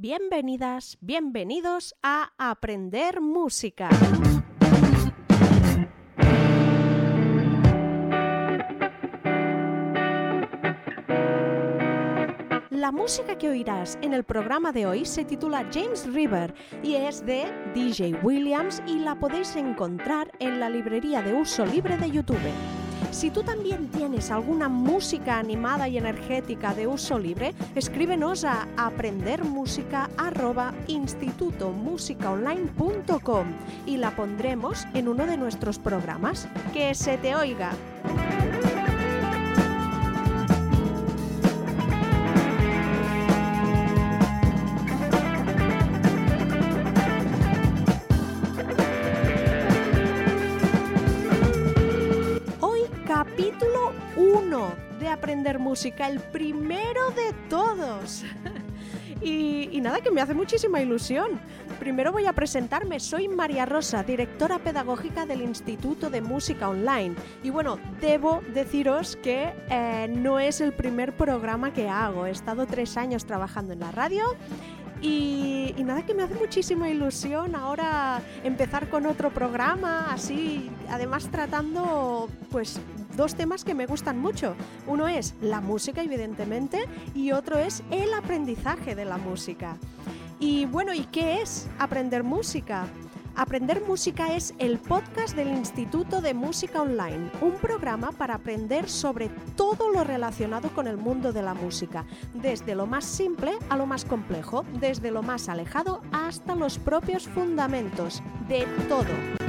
bienvenidas, bienvenidos a Aprender Música. La música que oirás en el programa de hoy se titula James River y es de DJ Williams y la podéis encontrar en la librería de uso libre de YouTube. Si tú también tienes alguna música animada y energética de uso libre, escríbenos a aprendermusica@institutomusicaonline.com y la pondremos en uno de nuestros programas. Que se te oiga. Aprender Música, el primero de todos. Y, nada, que me hace muchísima ilusión. Primero voy a presentarme, soy María Rosa, directora pedagógica del Instituto de Música Online. Y bueno, debo deciros que eh, no es el primer programa que hago. He estado tres años trabajando en la radio y nada, que me hace muchísima ilusión ahora empezar con otro programa, así, además tratando pues dos temas que me gustan mucho. Uno es la música, evidentemente, y otro es el aprendizaje de la música. Y bueno, ¿y qué es aprender música? Aprender Música es el podcast del Instituto de Música Online, un programa para aprender sobre todo lo relacionado con el mundo de la música, desde lo más simple a lo más complejo, desde lo más alejado hasta los propios fundamentos, de todo.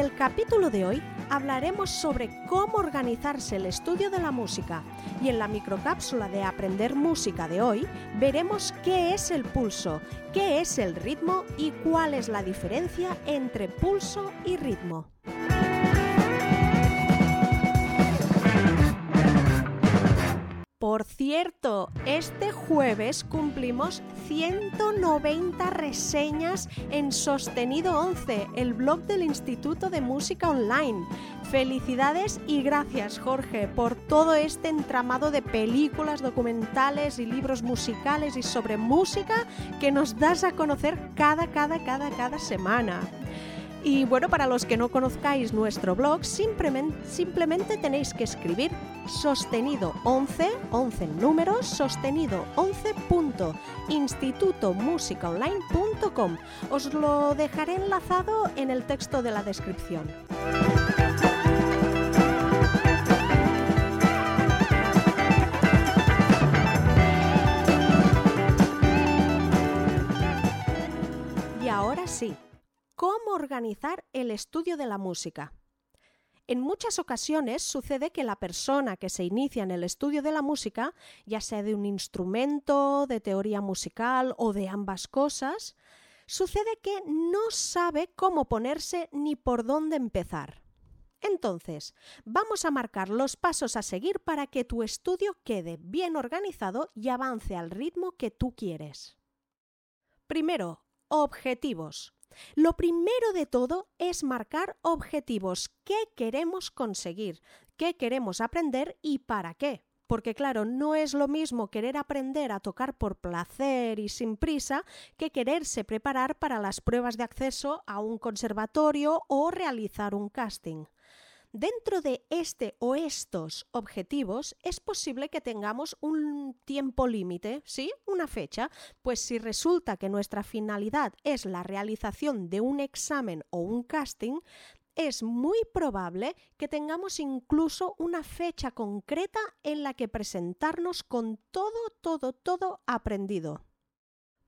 El capítulo de hoy hablaremos sobre cómo organizarse el estudio de la música y en la microcápsula de Aprender Música de hoy veremos qué es el pulso, qué es el ritmo y cuál es la diferencia entre pulso y ritmo. Por cierto, este jueves cumplimos 190 reseñas en Sostenido 11, el blog del Instituto de Música Online. Felicidades y gracias Jorge por todo este entramado de películas, documentales y libros musicales y sobre música que nos das a conocer cada, cada, cada, cada semana. Y bueno, para los que no conozcáis nuestro blog, simplemente, tenéis que escribir sostenido 11, 11 en números, sostenido 11.institutomusicaonline.com. Os lo dejaré enlazado en el texto de la descripción. Y ahora sí, ¿Cómo organizar el estudio de la música? En muchas ocasiones sucede que la persona que se inicia en el estudio de la música, ya sea de un instrumento, de teoría musical o de ambas cosas, sucede que no sabe cómo ponerse ni por dónde empezar. Entonces, vamos a marcar los pasos a seguir para que tu estudio quede bien organizado y avance al ritmo que tú quieres. Primero, objetivos. Lo primero de todo es marcar objetivos. ¿Qué queremos conseguir? ¿Qué queremos aprender y para qué? Porque claro, no es lo mismo querer aprender a tocar por placer y sin prisa que quererse preparar para las pruebas de acceso a un conservatorio o realizar un casting. Dentro de este o estos objetivos es posible que tengamos un tiempo límite, ¿sí? Una fecha, pues si resulta que nuestra finalidad es la realización de un examen o un casting, es muy probable que tengamos incluso una fecha concreta en la que presentarnos con todo, todo, todo aprendido.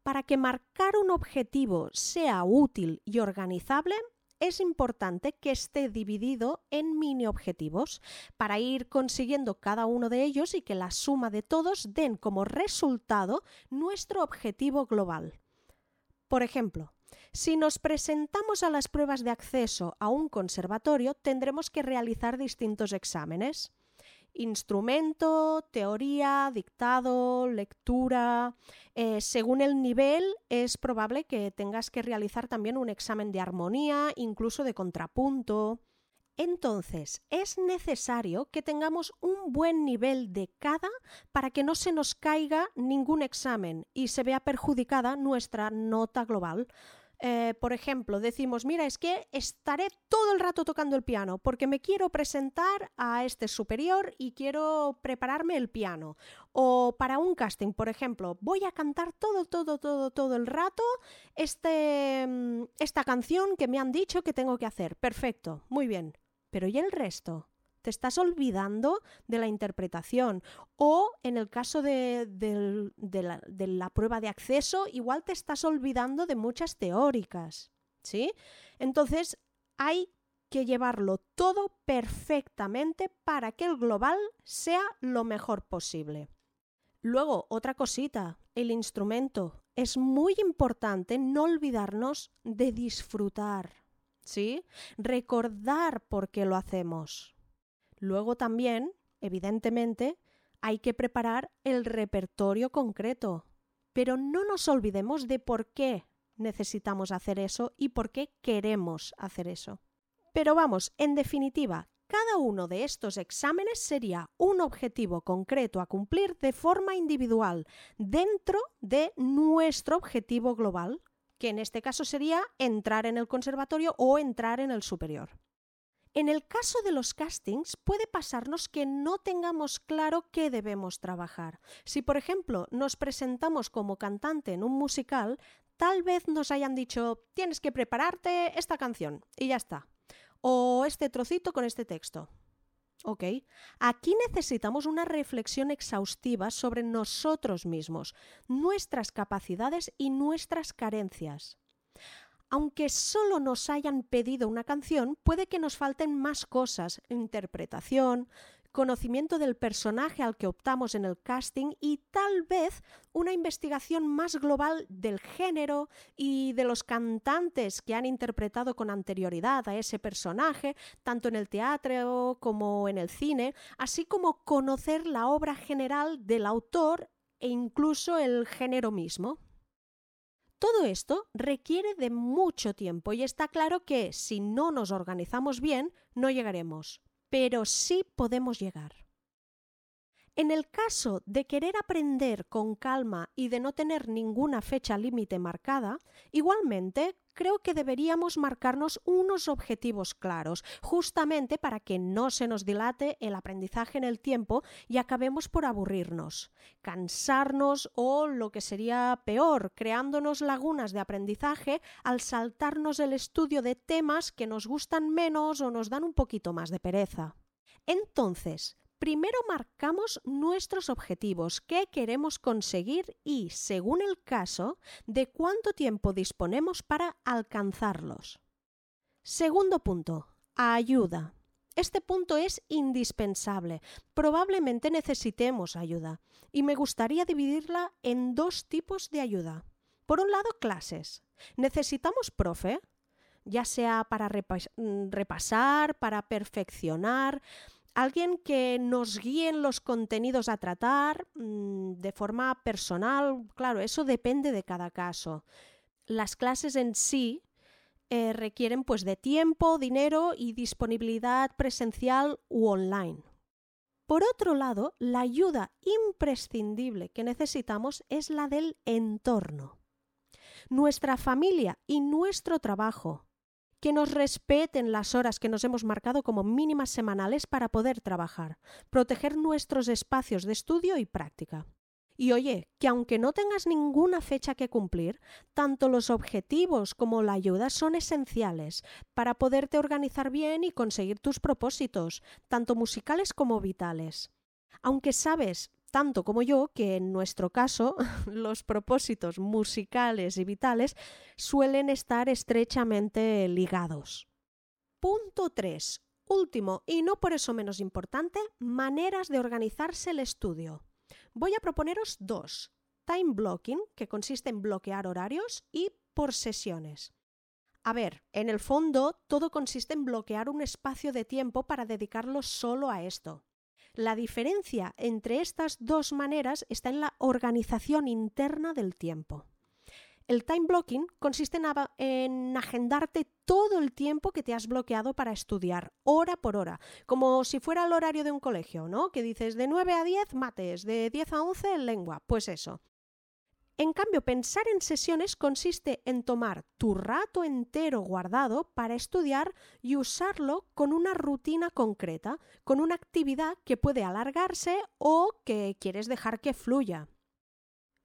Para que marcar un objetivo sea útil y organizable, es importante que esté dividido en mini objetivos para ir consiguiendo cada uno de ellos y que la suma de todos den como resultado nuestro objetivo global. Por ejemplo, si nos presentamos a las pruebas de acceso a un conservatorio, tendremos que realizar distintos exámenes instrumento, teoría, dictado, lectura. Eh, según el nivel, es probable que tengas que realizar también un examen de armonía, incluso de contrapunto. Entonces, es necesario que tengamos un buen nivel de cada para que no se nos caiga ningún examen y se vea perjudicada nuestra nota global. Eh, por ejemplo, decimos, mira, es que estaré todo el rato tocando el piano porque me quiero presentar a este superior y quiero prepararme el piano. O para un casting, por ejemplo, voy a cantar todo, todo, todo, todo el rato este, mm, esta canción que me han dicho que tengo que hacer. Perfecto, muy bien. Pero ¿y el resto? Te estás olvidando de la interpretación. O en el caso de, la, prueba de acceso, igual te estás olvidando de muchas teóricas. ¿Sí? Entonces, hay que llevarlo todo perfectamente para que el global sea lo mejor posible. Luego, otra cosita, el instrumento. Es muy importante no olvidarnos de disfrutar, ¿sí? Recordar por qué lo hacemos. Luego también, evidentemente, hay que preparar el repertorio concreto, pero no nos olvidemos de por qué necesitamos hacer eso y por qué queremos hacer eso. Pero vamos, en definitiva, cada uno de estos exámenes sería un objetivo concreto a cumplir de forma individual dentro de nuestro objetivo global, que en este caso sería entrar en el conservatorio o entrar en el superior. En el caso de los castings puede pasarnos que no tengamos claro qué debemos trabajar. Si, por ejemplo, nos presentamos como cantante en un musical, tal vez nos hayan dicho tienes que prepararte esta canción y ya está. O este trocito con este texto. Ok, aquí necesitamos una reflexión exhaustiva sobre nosotros mismos, nuestras capacidades y nuestras carencias aunque solo nos hayan pedido una canción, puede que nos falten más cosas, interpretación, conocimiento del personaje al que optamos en el casting y tal vez una investigación más global del género y de los cantantes que han interpretado con anterioridad a ese personaje, tanto en el teatro como en el cine, así como conocer la obra general del autor e incluso el género mismo. Todo esto requiere de mucho tiempo y está claro que si no nos organizamos bien no llegaremos, pero sí podemos llegar. En el caso de querer aprender con calma y de no tener ninguna fecha límite marcada, igualmente creo que deberíamos marcarnos unos objetivos claros, justamente para que no se nos dilate el aprendizaje en el tiempo y acabemos por aburrirnos, cansarnos o, lo que sería peor, creándonos lagunas de aprendizaje al saltarnos el estudio de temas que nos gustan menos o nos dan un poquito más de pereza. Entonces, Primero marcamos nuestros objetivos, qué queremos conseguir y, según el caso, de cuánto tiempo disponemos para alcanzarlos. Segundo punto, ayuda. Este punto es indispensable. Probablemente necesitemos ayuda y me gustaría dividirla en dos tipos de ayuda. Por un lado, clases. Necesitamos profe, ya sea para mm, repasar, para perfeccionar, alguien que nos guíe en los contenidos a tratar mm, de forma personal. Claro, eso depende de cada caso. Las clases en sí eh, requieren pues de tiempo, dinero y disponibilidad presencial u online. Por otro lado, la ayuda imprescindible que necesitamos es la del entorno. Nuestra familia y nuestro trabajo, que nos respeten las horas que nos hemos marcado como mínimas semanales para poder trabajar, proteger nuestros espacios de estudio y práctica. Y oye, que aunque no tengas ninguna fecha que cumplir, tanto los objetivos como la ayuda son esenciales para poderte organizar bien y conseguir tus propósitos, tanto musicales como vitales. Aunque sabes tanto como yo que en nuestro caso los propósitos musicales y vitales suelen estar estrechamente ligados. Punto 3. Último y no por eso menos importante, maneras de organizarse el estudio. Voy a proponeros dos. Time blocking, que consiste en bloquear horarios, y por sesiones. A ver, en el fondo todo consiste en bloquear un espacio de tiempo para dedicarlo solo a esto. La diferencia entre estas dos maneras está en la organización interna del tiempo. El time blocking consiste en, agendarte todo el tiempo que te has bloqueado para estudiar, hora por hora, como si fuera el horario de un colegio, ¿no? Que dices de 9 a 10 mates, de 10 a 11 lengua, pues eso. En cambio, pensar en sesiones consiste en tomar tu rato entero guardado para estudiar y usarlo con una rutina concreta, con una actividad que puede alargarse o que quieres dejar que fluya.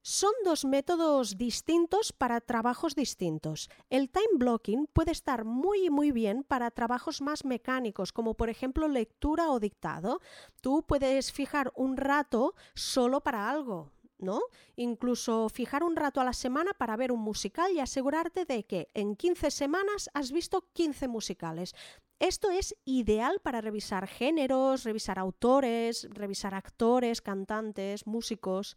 Son dos métodos distintos para trabajos distintos. El time blocking puede estar muy muy bien para trabajos más mecánicos, como por ejemplo lectura o dictado. Tú puedes fijar un rato solo para algo, ¿no? Incluso fijar un rato a la semana para ver un musical y asegurarte de que en 15 semanas has visto 15 musicales. Esto es ideal para revisar géneros, revisar autores, revisar actores, cantantes, músicos.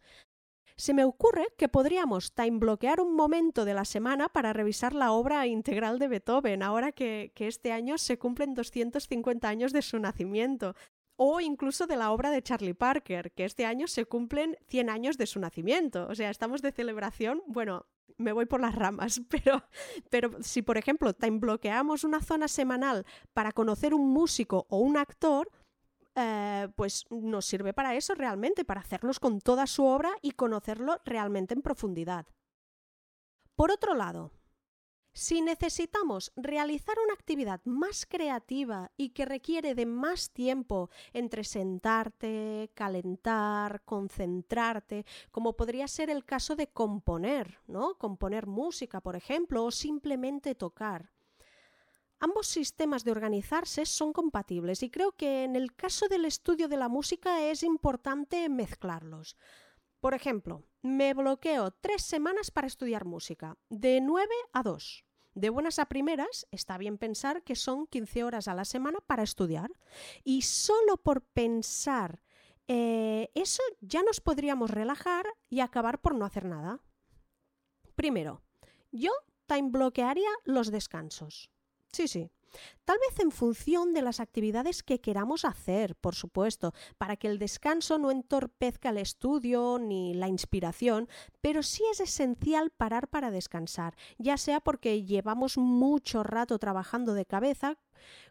Se me ocurre que podríamos time bloquear un momento de la semana para revisar la obra integral de Beethoven, ahora que, este año se cumplen 250 años de su nacimiento o incluso de la obra de Charlie Parker, que este año se cumplen 100 años de su nacimiento. O sea, estamos de celebración, bueno, me voy por las ramas, pero, pero si por ejemplo time bloqueamos una zona semanal para conocer un músico o un actor, eh, pues nos sirve para eso realmente, para hacernos con toda su obra y conocerlo realmente en profundidad. Por otro lado, si necesitamos realizar una actividad más creativa y que requiere de más tiempo entre sentarte, calentar, concentrarte, como podría ser el caso de componer, ¿no? Componer música, por ejemplo, o simplemente tocar. Ambos sistemas de organizarse son compatibles y creo que en el caso del estudio de la música es importante mezclarlos. Por ejemplo, me bloqueo tres semanas para estudiar música, de 9 a 2. De buenas a primeras, está bien pensar que son 15 horas a la semana para estudiar. Y solo por pensar eh, eso ya nos podríamos relajar y acabar por no hacer nada. Primero, yo time bloquearía los descansos. Sí, sí. Tal vez en función de las actividades que queramos hacer, por supuesto, para que el descanso no entorpezca el estudio ni la inspiración, pero sí es esencial parar para descansar, ya sea porque llevamos mucho rato trabajando de cabeza,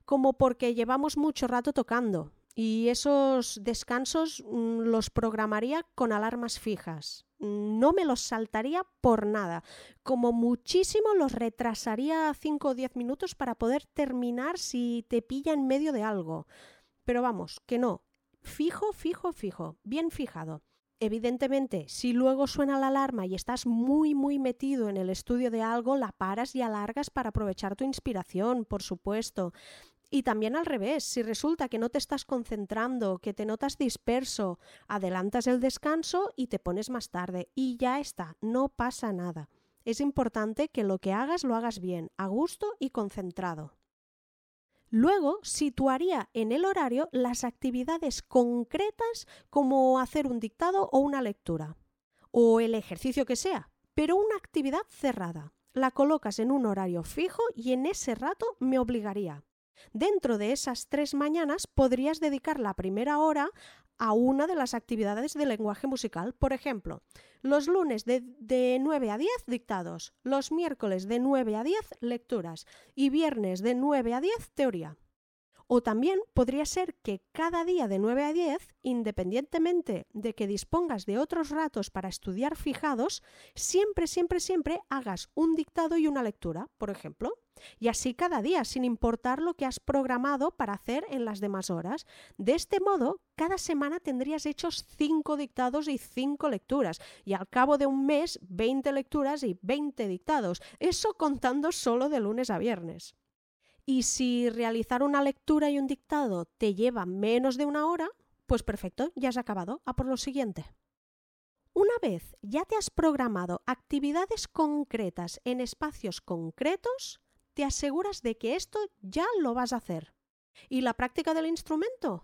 como porque llevamos mucho rato tocando. Y esos descansos mm, los programaría con alarmas fijas no me los saltaría por nada. Como muchísimo los retrasaría 5 o 10 minutos para poder terminar si te pilla en medio de algo. Pero vamos, que no. Fijo, fijo, fijo. Bien fijado. Evidentemente, si luego suena la alarma y estás muy, muy metido en el estudio de algo, la paras y alargas para aprovechar tu inspiración, por supuesto. Y también al revés, si resulta que no te estás concentrando, que te notas disperso, adelantas el descanso y te pones más tarde y ya está, no pasa nada. Es importante que lo que hagas lo hagas bien, a gusto y concentrado. Luego situaría en el horario las actividades concretas como hacer un dictado o una lectura, o el ejercicio que sea, pero una actividad cerrada. La colocas en un horario fijo y en ese rato me obligaría Dentro de esas tres mañanas podrías dedicar la primera hora a una de las actividades de lenguaje musical. Por ejemplo, los lunes de, de, 9 a 10 dictados, los miércoles de 9 a 10 lecturas y viernes de 9 a 10 teoría. O también podría ser que cada día de 9 a 10, independientemente de que dispongas de otros ratos para estudiar fijados, siempre, siempre, siempre hagas un dictado y una lectura, por ejemplo. Y así cada día, sin importar lo que has programado para hacer en las demás horas. De este modo, cada semana tendrías hechos 5 dictados y 5 lecturas. Y al cabo de un mes, 20 lecturas y 20 dictados. Eso contando solo de lunes a viernes. Y si realizar una lectura y un dictado te lleva menos de una hora, pues perfecto, ya has acabado. A por lo siguiente. Una vez ya te has programado actividades concretas en espacios concretos, te aseguras de que esto ya lo vas a hacer. ¿Y la práctica del instrumento?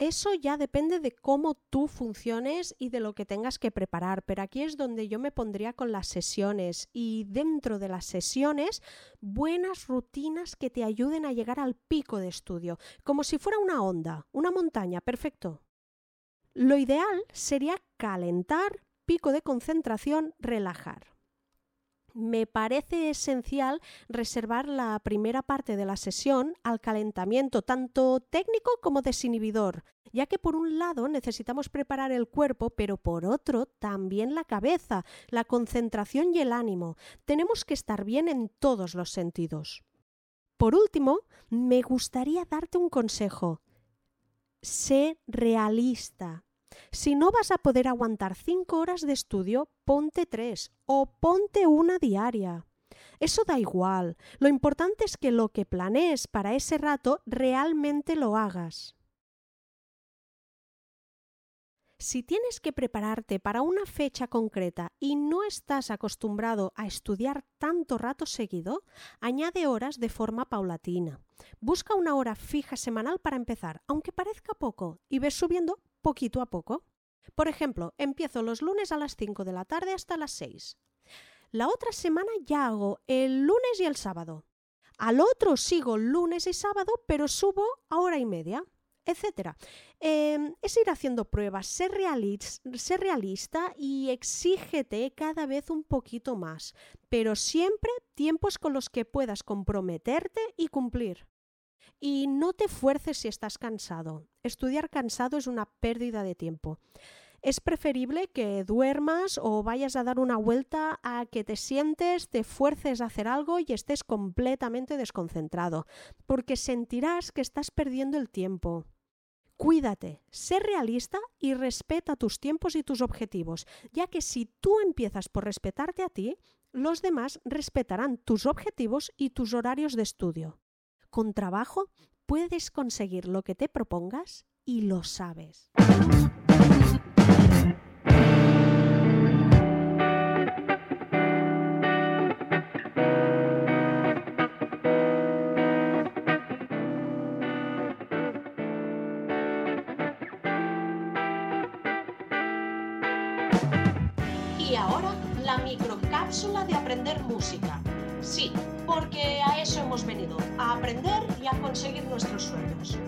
Eso ya depende de cómo tú funciones y de lo que tengas que preparar, pero aquí es donde yo me pondría con las sesiones y dentro de las sesiones buenas rutinas que te ayuden a llegar al pico de estudio, como si fuera una onda, una montaña, perfecto. Lo ideal sería calentar, pico de concentración, relajar. Me parece esencial reservar la primera parte de la sesión al calentamiento, tanto técnico como desinhibidor, ya que por un lado necesitamos preparar el cuerpo, pero por otro también la cabeza, la concentración y el ánimo. Tenemos que estar bien en todos los sentidos. Por último, me gustaría darte un consejo. Sé realista. Si no vas a poder aguantar cinco horas de estudio, ponte tres o ponte una diaria. Eso da igual. Lo importante es que lo que planees para ese rato realmente lo hagas. Si tienes que prepararte para una fecha concreta y no estás acostumbrado a estudiar tanto rato seguido, añade horas de forma paulatina. Busca una hora fija semanal para empezar, aunque parezca poco, y ves subiendo poquito a poco. Por ejemplo, empiezo los lunes a las 5 de la tarde hasta las 6. La otra semana ya hago el lunes y el sábado. Al otro sigo lunes y sábado, pero subo a hora y media etcétera. Em, es ir haciendo pruebas, ser, ser realista y exígete cada vez un poquito más, pero siempre tiempos con los que puedas comprometerte y cumplir. Y no te fuerces si estás cansado. Estudiar cansado es una pérdida de tiempo. Es preferible que duermas o vayas a dar una vuelta a que te sientes, te fuerces a hacer algo y estés completamente desconcentrado, porque sentirás que estás perdiendo el tiempo. Cuídate, sé realista y respeta tus tiempos y tus objetivos, ya que si tú empiezas por respetarte a ti, los demás respetarán tus objetivos y tus horarios de estudio. Con trabajo puedes conseguir lo que te propongas y lo sabes. Y ahora la microcápsula de aprender música. Sí, porque a eso hemos venido, a aprender y a conseguir nuestros sueños.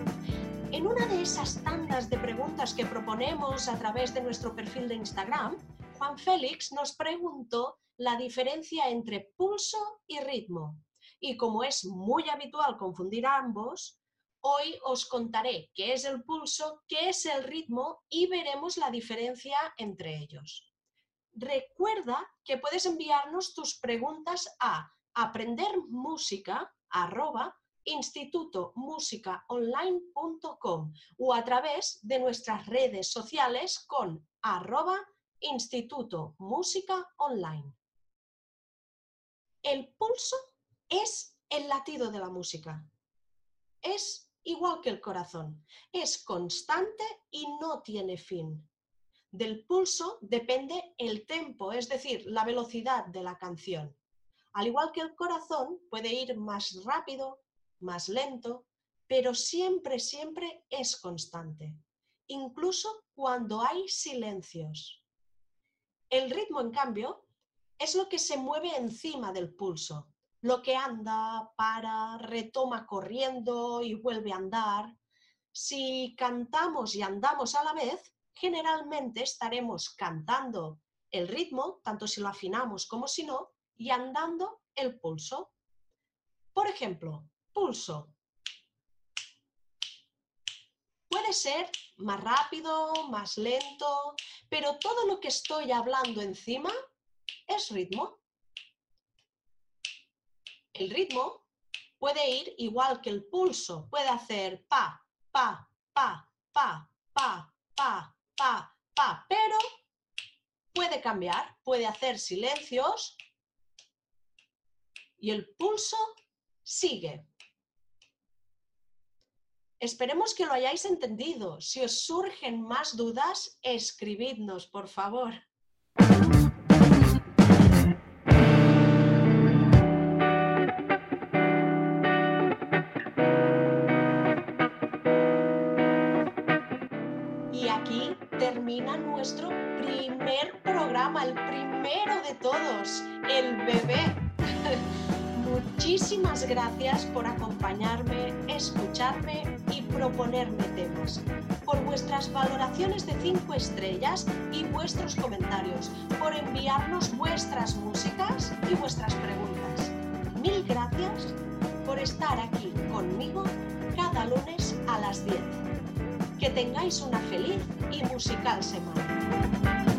En una de esas tandas de preguntas que proponemos a través de nuestro perfil de Instagram, Juan Félix nos preguntó la diferencia entre pulso y ritmo. Y como es muy habitual confundir ambos, hoy os contaré qué es el pulso, qué es el ritmo y veremos la diferencia entre ellos. Recuerda que puedes enviarnos tus preguntas a aprendermusica@institutomusicaonline.com o a través de nuestras redes sociales con arroba Instituto Música Online. El pulso es el latido de la música. Es igual que el corazón. Es constante y no tiene fin. Del pulso depende el tempo, es decir, la velocidad de la canción. Al igual que el corazón puede ir más rápido, más lento, pero siempre, siempre es constante, incluso cuando hay silencios. El ritmo, en cambio, es lo que se mueve encima del pulso, lo que anda, para, retoma corriendo y vuelve a andar. Si cantamos y andamos a la vez, generalmente estaremos cantando el ritmo, tanto si lo afinamos como si no, y andando el pulso. Por ejemplo, pulso. Puede ser más rápido, más lento, pero todo lo que estoy hablando encima es ritmo. El ritmo puede ir igual que el pulso, puede hacer pa, pa, pa, pa, pa, pa, pa, pa, pero puede cambiar, puede hacer silencios y el pulso sigue. Esperemos que lo hayáis entendido. Si os surgen más dudas, escribidnos, por favor. termina nuestro primer programa, el primero de todos, el bebé. Muchísimas gracias por acompañarme, escucharme y proponerme temas, por vuestras valoraciones de 5 estrellas y vuestros comentarios, por enviarnos vuestras músicas y vuestras preguntas. Mil gracias por estar aquí conmigo cada lunes a las 10. Que tengáis una feliz y musical semana.